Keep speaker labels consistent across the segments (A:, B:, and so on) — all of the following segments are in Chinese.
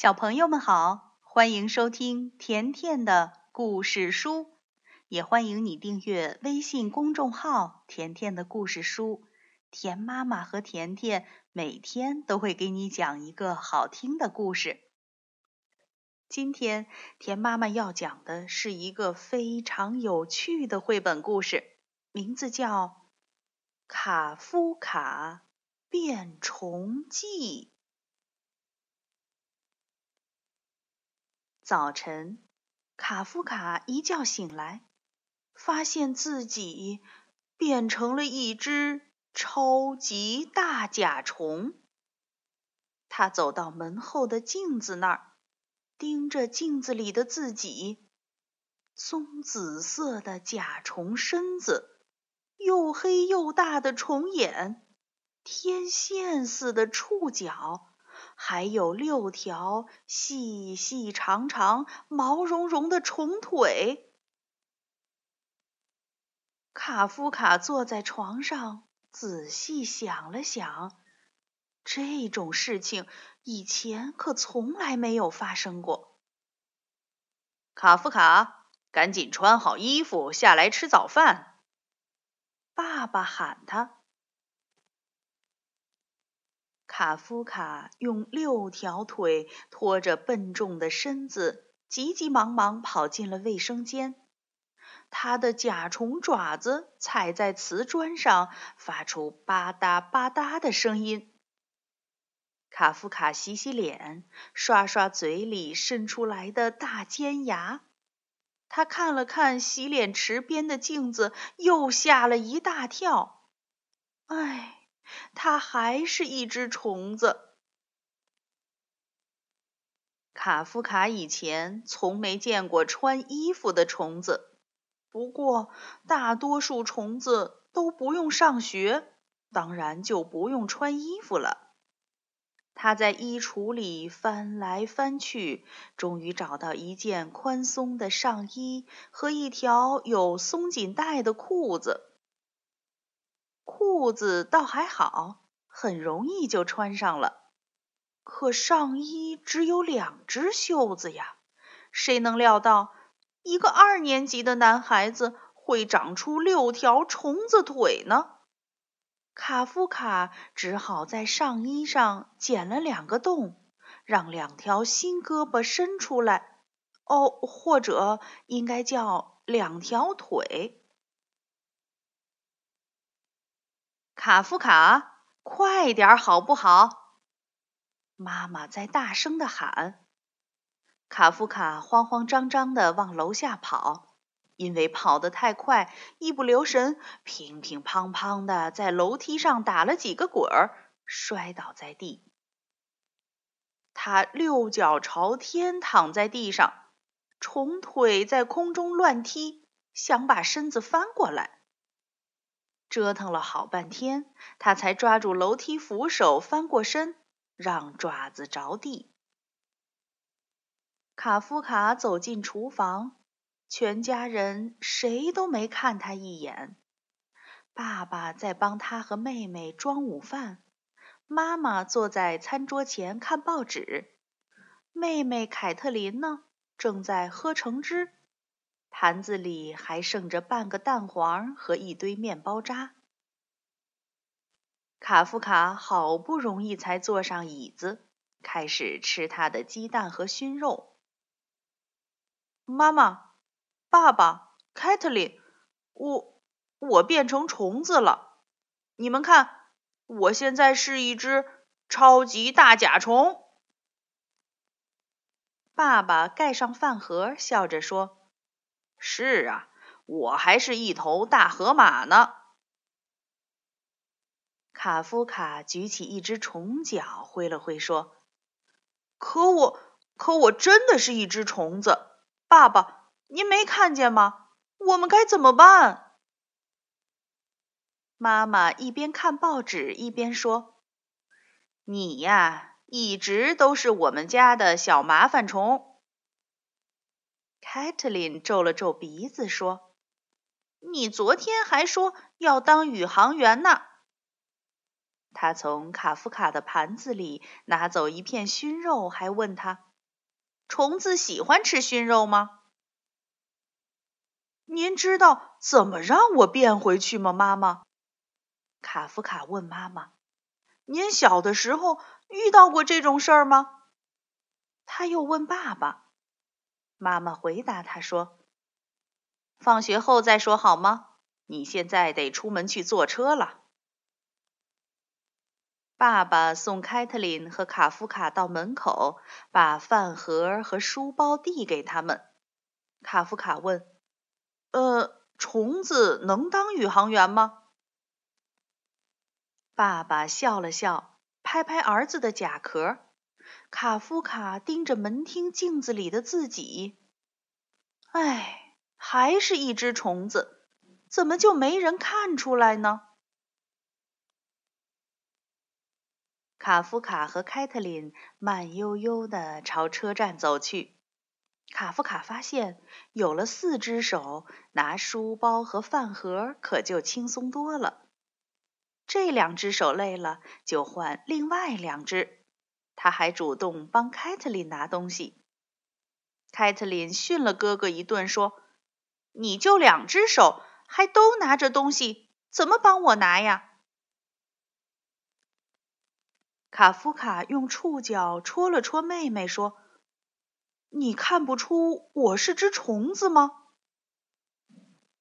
A: 小朋友们好，欢迎收听甜甜的故事书，也欢迎你订阅微信公众号“甜甜的故事书”。甜妈妈和甜甜每天都会给你讲一个好听的故事。今天甜妈妈要讲的是一个非常有趣的绘本故事，名字叫《卡夫卡变虫记》。早晨，卡夫卡一觉醒来，发现自己变成了一只超级大甲虫。他走到门后的镜子那儿，盯着镜子里的自己：棕紫色的甲虫身子，又黑又大的虫眼，天线似的触角。还有六条细细长长、毛茸茸的虫腿。卡夫卡坐在床上，仔细想了想，这种事情以前可从来没有发生过。
B: 卡夫卡，赶紧穿好衣服，下来吃早饭。
A: 爸爸喊他。卡夫卡用六条腿拖着笨重的身子，急急忙忙跑进了卫生间。他的甲虫爪子踩在瓷砖上，发出吧嗒吧嗒的声音。卡夫卡洗洗脸，刷刷嘴里渗出来的大尖牙。他看了看洗脸池边的镜子，又吓了一大跳。唉。它还是一只虫子。卡夫卡以前从没见过穿衣服的虫子，不过大多数虫子都不用上学，当然就不用穿衣服了。他在衣橱里翻来翻去，终于找到一件宽松的上衣和一条有松紧带的裤子。裤子倒还好，很容易就穿上了。可上衣只有两只袖子呀，谁能料到一个二年级的男孩子会长出六条虫子腿呢？卡夫卡只好在上衣上剪了两个洞，让两条新胳膊伸出来。哦，或者应该叫两条腿。卡夫卡，快点好不好？妈妈在大声的喊。卡夫卡慌慌张张的往楼下跑，因为跑得太快，一不留神，乒乒乓乓的在楼梯上打了几个滚儿，摔倒在地。他六脚朝天躺在地上，虫腿在空中乱踢，想把身子翻过来。折腾了好半天，他才抓住楼梯扶手翻过身，让爪子着地。卡夫卡走进厨房，全家人谁都没看他一眼。爸爸在帮他和妹妹装午饭，妈妈坐在餐桌前看报纸，妹妹凯特琳呢，正在喝橙汁。盘子里还剩着半个蛋黄和一堆面包渣。卡夫卡好不容易才坐上椅子，开始吃他的鸡蛋和熏肉。妈妈、爸爸、凯特琳，我我变成虫子了。你们看，我现在是一只超级大甲虫。爸爸盖上饭盒，笑着说。是啊，我还是一头大河马呢。卡夫卡举起一只虫脚，挥了挥，说：“可我，可我真的是一只虫子。爸爸，您没看见吗？我们该怎么办？”妈妈一边看报纸一边说：“你呀，一直都是我们家的小麻烦虫。”凯特琳皱了皱鼻子说：“你昨天还说要当宇航员呢。”他从卡夫卡的盘子里拿走一片熏肉，还问他：“虫子喜欢吃熏肉吗？”“
B: 您知道怎么让我变回去吗，妈妈？”
A: 卡夫卡问妈妈。
B: “您小的时候遇到过这种事儿吗？”
A: 他又问爸爸。妈妈回答他说：“放学后再说好吗？你现在得出门去坐车了。”爸爸送凯特琳和卡夫卡到门口，把饭盒和书包递给他们。卡夫卡问：“
B: 呃，虫子能当宇航员吗？”
A: 爸爸笑了笑，拍拍儿子的甲壳。卡夫卡盯着门厅镜子里的自己，唉，还是一只虫子，怎么就没人看出来呢？卡夫卡和凯特琳慢悠悠地朝车站走去。卡夫卡发现，有了四只手，拿书包和饭盒可就轻松多了。这两只手累了，就换另外两只。他还主动帮凯特琳拿东西。凯特琳训了哥哥一顿，说：“你就两只手，还都拿着东西，怎么帮我拿呀？”卡夫卡用触角戳了戳妹妹，说：“你看不出我是只虫子吗？”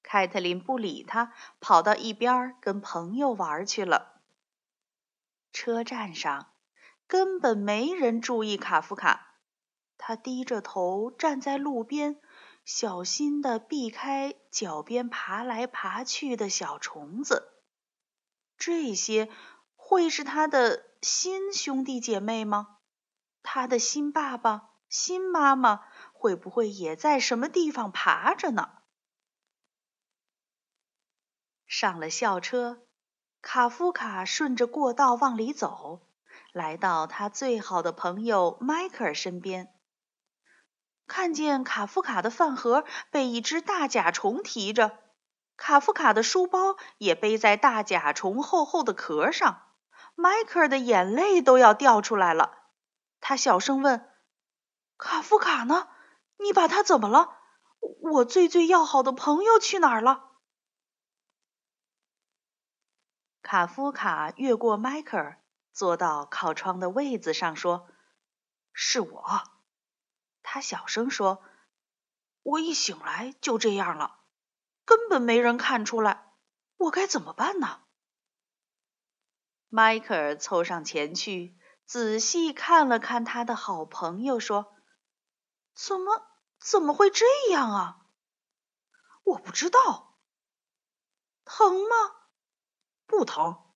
A: 凯特琳不理他，跑到一边跟朋友玩去了。车站上根本没人注意卡夫卡，他低着头站在路边，小心地避开脚边爬来爬去的小虫子。这些会是他的？新兄弟姐妹吗？他的新爸爸、新妈妈会不会也在什么地方爬着呢？上了校车，卡夫卡顺着过道往里走，来到他最好的朋友迈克尔身边，看见卡夫卡的饭盒被一只大甲虫提着，卡夫卡的书包也背在大甲虫厚厚的壳上。迈克尔的眼泪都要掉出来了，他小声问：“卡夫卡呢？你把他怎么了？我最最要好的朋友去哪儿了？”卡夫卡越过迈克尔，坐到靠窗的位子上，说：“是我。”他小声说：“我一醒来就这样了，根本没人看出来，我该怎么办呢？”迈克尔凑上前去，仔细看了看他的好朋友，说：“怎么怎么会这样啊？我不知道。疼吗？不疼。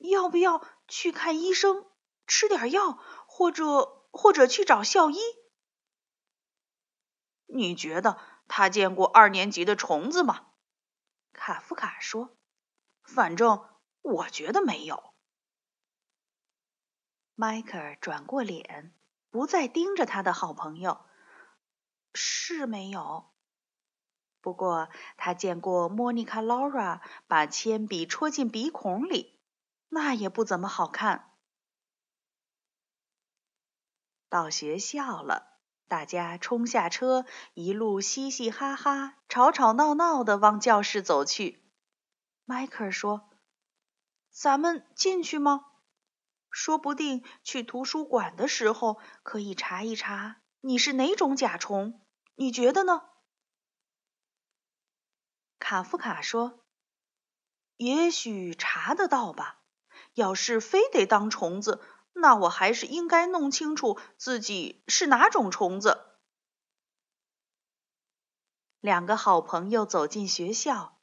A: 要不要去看医生，吃点药，或者或者去找校医？你觉得他见过二年级的虫子吗？”卡夫卡说：“反正。”我觉得没有。迈克尔转过脸，不再盯着他的好朋友。是没有。不过他见过莫妮卡·劳拉把铅笔戳进鼻孔里，那也不怎么好看。到学校了，大家冲下车，一路嘻嘻哈哈、吵吵闹闹的往教室走去。迈克尔说。咱们进去吗？说不定去图书馆的时候可以查一查你是哪种甲虫，你觉得呢？卡夫卡说：“也许查得到吧。要是非得当虫子，那我还是应该弄清楚自己是哪种虫子。”两个好朋友走进学校，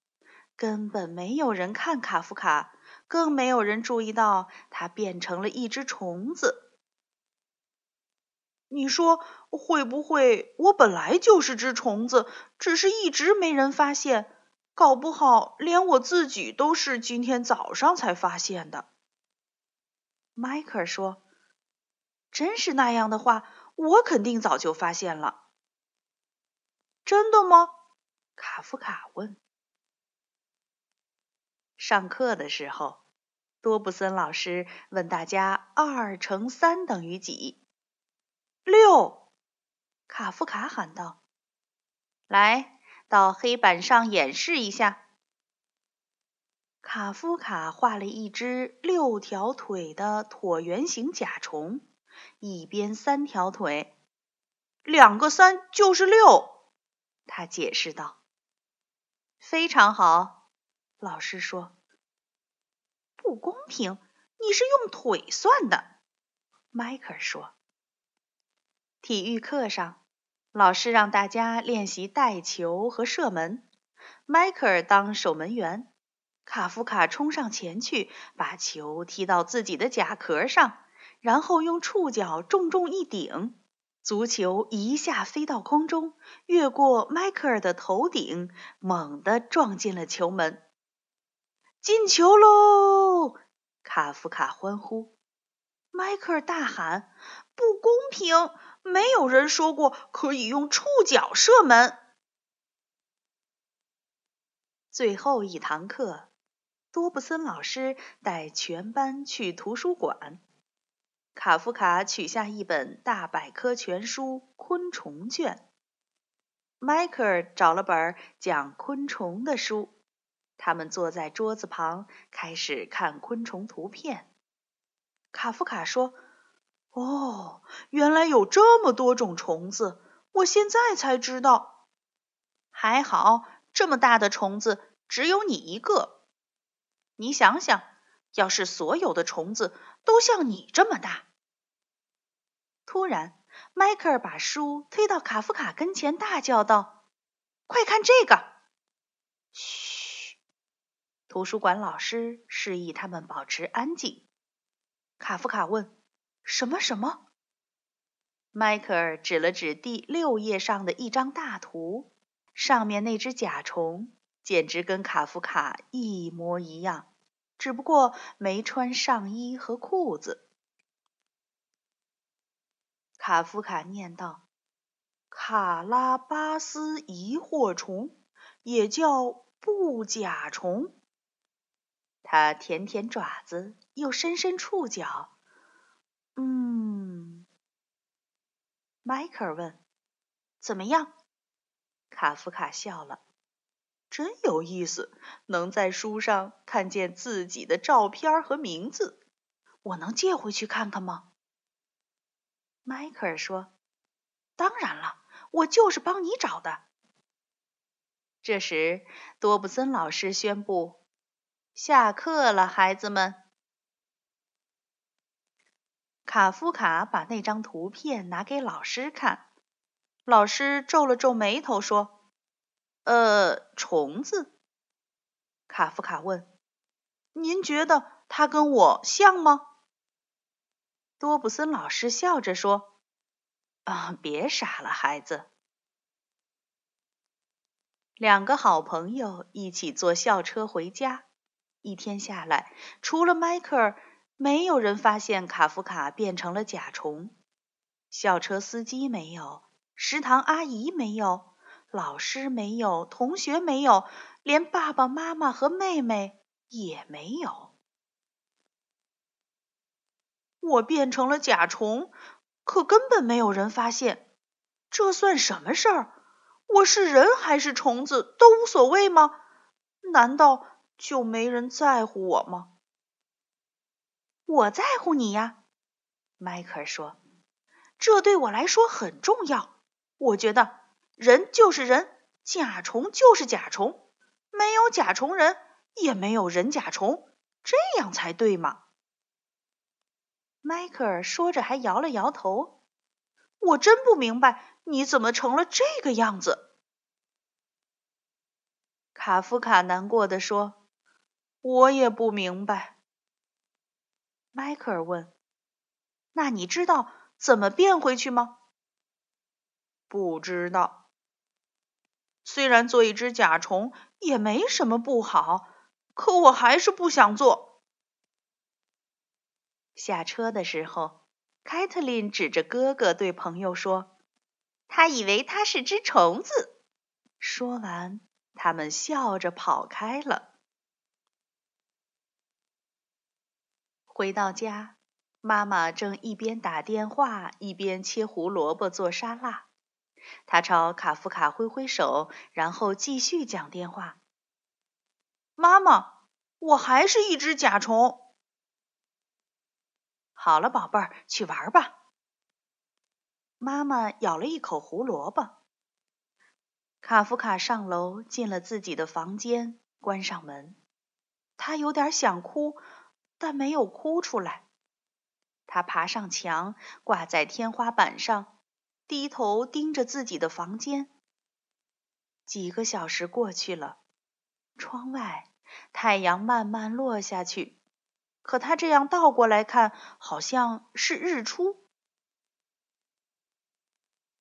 A: 根本没有人看卡夫卡。更没有人注意到它变成了一只虫子。你说会不会我本来就是只虫子，只是一直没人发现？搞不好连我自己都是今天早上才发现的。迈克尔说：“真是那样的话，我肯定早就发现了。”真的吗？卡夫卡问。上课的时候，多布森老师问大家：“二乘三等于几？”六，卡夫卡喊道：“来到黑板上演示一下。”卡夫卡画了一只六条腿的椭圆形甲虫，一边三条腿，两个三就是六。他解释道：“非常好。”老师说。“不公平，你是用腿算的。”迈克尔说。体育课上，老师让大家练习带球和射门，迈克尔当守门员。卡夫卡冲上前去，把球踢到自己的甲壳上，然后用触角重重一顶，足球一下飞到空中，越过迈克尔的头顶，猛地撞进了球门。进球喽！卡夫卡欢呼。迈克尔大喊：“不公平！没有人说过可以用触角射门。”最后一堂课。多布森老师带全班去图书馆。卡夫卡取下一本大百科全书《昆虫卷》，迈克尔找了本讲昆虫的书。他们坐在桌子旁，开始看昆虫图片。卡夫卡说：“哦，原来有这么多种虫子，我现在才知道。还好，这么大的虫子只有你一个。”你想想，要是所有的虫子都像你这么大……突然，迈克尔把书推到卡夫卡跟前，大叫道：“快看这个！”嘘，图书馆老师示意他们保持安静。卡夫卡问：“什么什么？”迈克尔指了指第六页上的一张大图，上面那只甲虫。简直跟卡夫卡一模一样，只不过没穿上衣和裤子。卡夫卡念道：“卡拉巴斯疑惑虫，也叫布甲虫。”他舔舔爪子，又伸伸触角。嗯，迈克尔问：“怎么样？”卡夫卡笑了。真有意思，能在书上看见自己的照片和名字。我能借回去看看吗？迈克尔说：“当然了，我就是帮你找的。”这时，多布森老师宣布：“下课了，孩子们。”卡夫卡把那张图片拿给老师看，老师皱了皱眉头说。呃，虫子。卡夫卡问：“您觉得它跟我像吗？”多布森老师笑着说：“啊，别傻了，孩子。”两个好朋友一起坐校车回家。一天下来，除了迈克尔，没有人发现卡夫卡变成了甲虫。校车司机没有，食堂阿姨没有。老师没有，同学没有，连爸爸妈妈和妹妹也没有。我变成了甲虫，可根本没有人发现，这算什么事儿？我是人还是虫子都无所谓吗？难道就没人在乎我吗？我在乎你呀，迈克尔说，这对我来说很重要。我觉得。人就是人，甲虫就是甲虫，没有甲虫人，也没有人甲虫，这样才对嘛。迈克尔说着，还摇了摇头。我真不明白，你怎么成了这个样子？卡夫卡难过的说：“我也不明白。”迈克尔问：“那你知道怎么变回去吗？”不知道。虽然做一只甲虫也没什么不好，可我还是不想做。下车的时候，凯特琳指着哥哥对朋友说：“他以为他是只虫子。”说完，他们笑着跑开了。回到家，妈妈正一边打电话一边切胡萝卜做沙拉。他朝卡夫卡挥挥手，然后继续讲电话：“
B: 妈妈，我还是一只甲虫。”
A: 好了，宝贝儿，去玩吧。妈妈咬了一口胡萝卜。卡夫卡上楼，进了自己的房间，关上门。他有点想哭，但没有哭出来。他爬上墙，挂在天花板上，低头盯着自己的房间。几个小时过去了，窗外太阳慢慢落下去。可他这样倒过来看，好像是日出。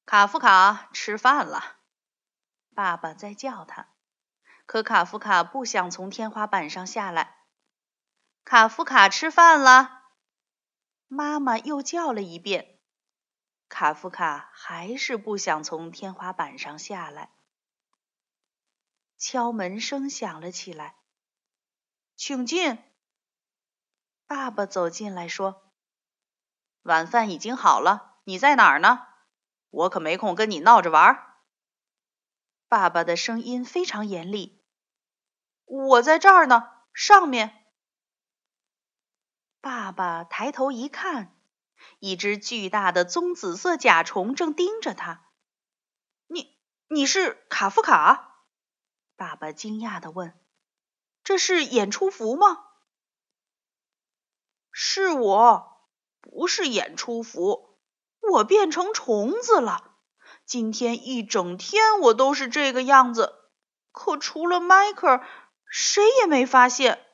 B: 卡夫卡，吃饭了。
A: 爸爸在叫他，可卡夫卡不想从天花板上下来。
B: 卡夫卡，吃饭了。
A: 妈妈又叫了一遍，卡夫卡还是不想从天花板上下来。敲门声响了起来，
B: 请进。
A: 爸爸走进来说：“
B: 晚饭已经好了，你在哪儿呢？我可没空跟你闹着玩。”
A: 爸爸的声音非常严厉。
B: “我在这儿呢，上面。”
A: 爸爸抬头一看，一只巨大的棕紫色甲虫正盯着他。
B: “你你是卡夫卡？”
A: 爸爸惊讶的问，“
B: 这是演出服吗？”是我，不是演出服，我变成虫子了。今天一整天我都是这个样子，可除了迈克，谁也没发现。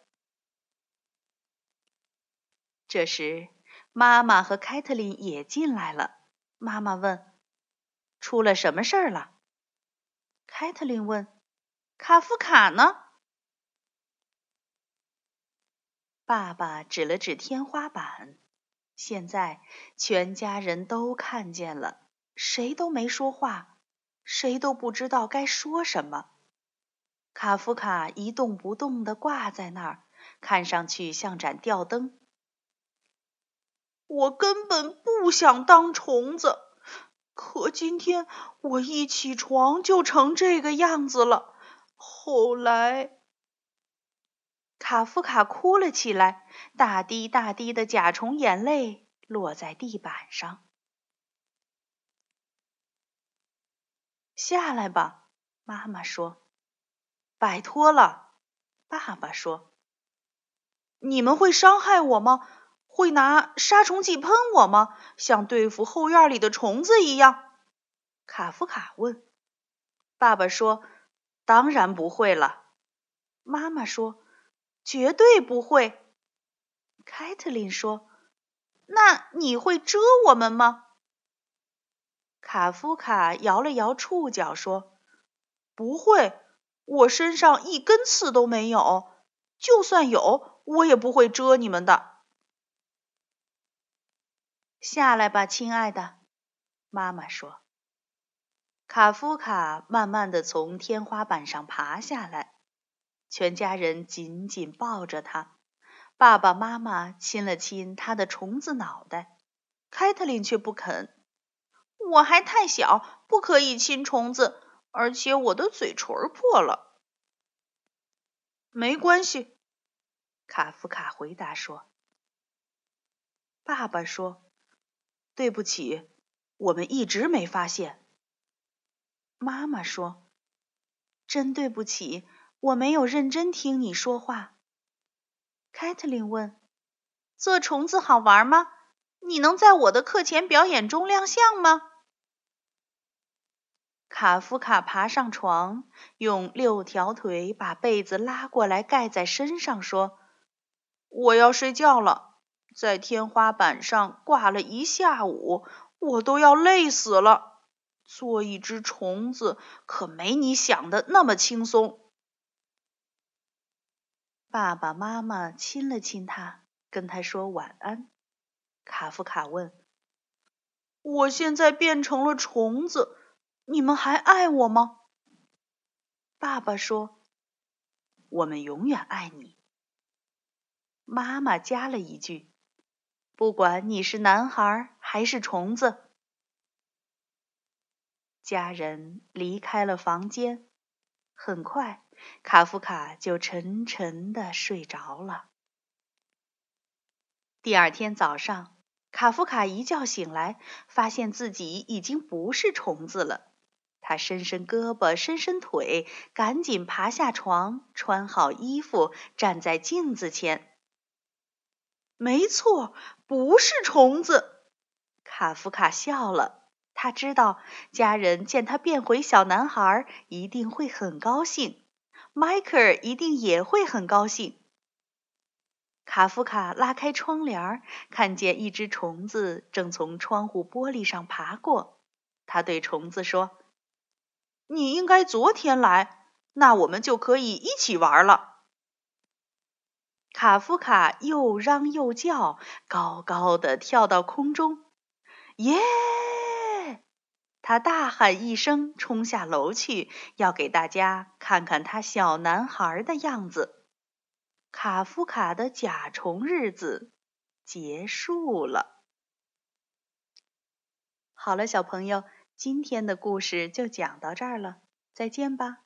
A: 这时，妈妈和凯特琳也进来了。妈妈问：“出了什么事儿了？”凯特琳问：“
B: 卡夫卡呢？”
A: 爸爸指了指天花板，现在全家人都看见了，谁都没说话，谁都不知道该说什么。卡夫卡一动不动地挂在那儿，看上去像盏吊灯。
B: 我根本不想当虫子，可今天我一起床就成这个样子了。后来。
A: 卡夫卡哭了起来，大滴大滴的甲虫眼泪落在地板上。下来吧，妈妈说。
B: 拜托了，
A: 爸爸说。
B: 你们会伤害我吗？会拿杀虫剂喷我吗？像对付后院里的虫子一样？
A: 卡夫卡问。爸爸说：“当然不会了。”妈妈说。绝对不会，凯特琳说：“
B: 那你会蛰我们吗？”
A: 卡夫卡摇了摇触角说：“
B: 不会，我身上一根刺都没有，就算有，我也不会蛰你们的。”
A: 下来吧，亲爱的，妈妈说。卡夫卡慢慢的从天花板上爬下来。全家人紧紧抱着他，爸爸妈妈亲了亲他的虫子脑袋，凯特琳却不肯。
B: 我还太小，不可以亲虫子，而且我的嘴唇破了。没关系，
A: 卡夫卡回答说。爸爸说：“对不起，我们一直没发现。”妈妈说：“真对不起。”我没有认真听你说话，凯特琳问：“
B: 做虫子好玩吗？你能在我的课前表演中亮相吗？”
A: 卡夫卡爬上床，用六条腿把被子拉过来盖在身上，说：“
B: 我要睡觉了，在天花板上挂了一下午，我都要累死了。做一只虫子可没你想的那么轻松。”
A: 爸爸妈妈亲了亲他，跟他说晚安。卡夫卡问：“
B: 我现在变成了虫子，你们还爱我吗？”
A: 爸爸说：“我们永远爱你。”妈妈加了一句：“不管你是男孩还是虫子。家人离开了房间，很快，卡夫卡就沉沉的睡着了。第二天早上，卡夫卡一觉醒来，发现自己已经不是虫子了。他伸伸胳膊，伸伸腿，赶紧爬下床，穿好衣服，站在镜子前。
B: 没错，不是虫子。
A: 卡夫卡笑了，他知道家人见他变回小男孩，一定会很高兴。迈克尔一定也会很高兴。卡夫卡拉开窗帘，看见一只虫子正从窗户玻璃上爬过。他对虫子说：“
B: 你应该昨天来，那我们就可以一起玩了。”
A: 卡夫卡又嚷又叫，高高的跳到空中。耶！他大喊一声，冲下楼去，要给大家看看他小男孩的样子。卡夫卡的甲虫日子结束了。好了，小朋友，今天的故事就讲到这儿了，再见吧。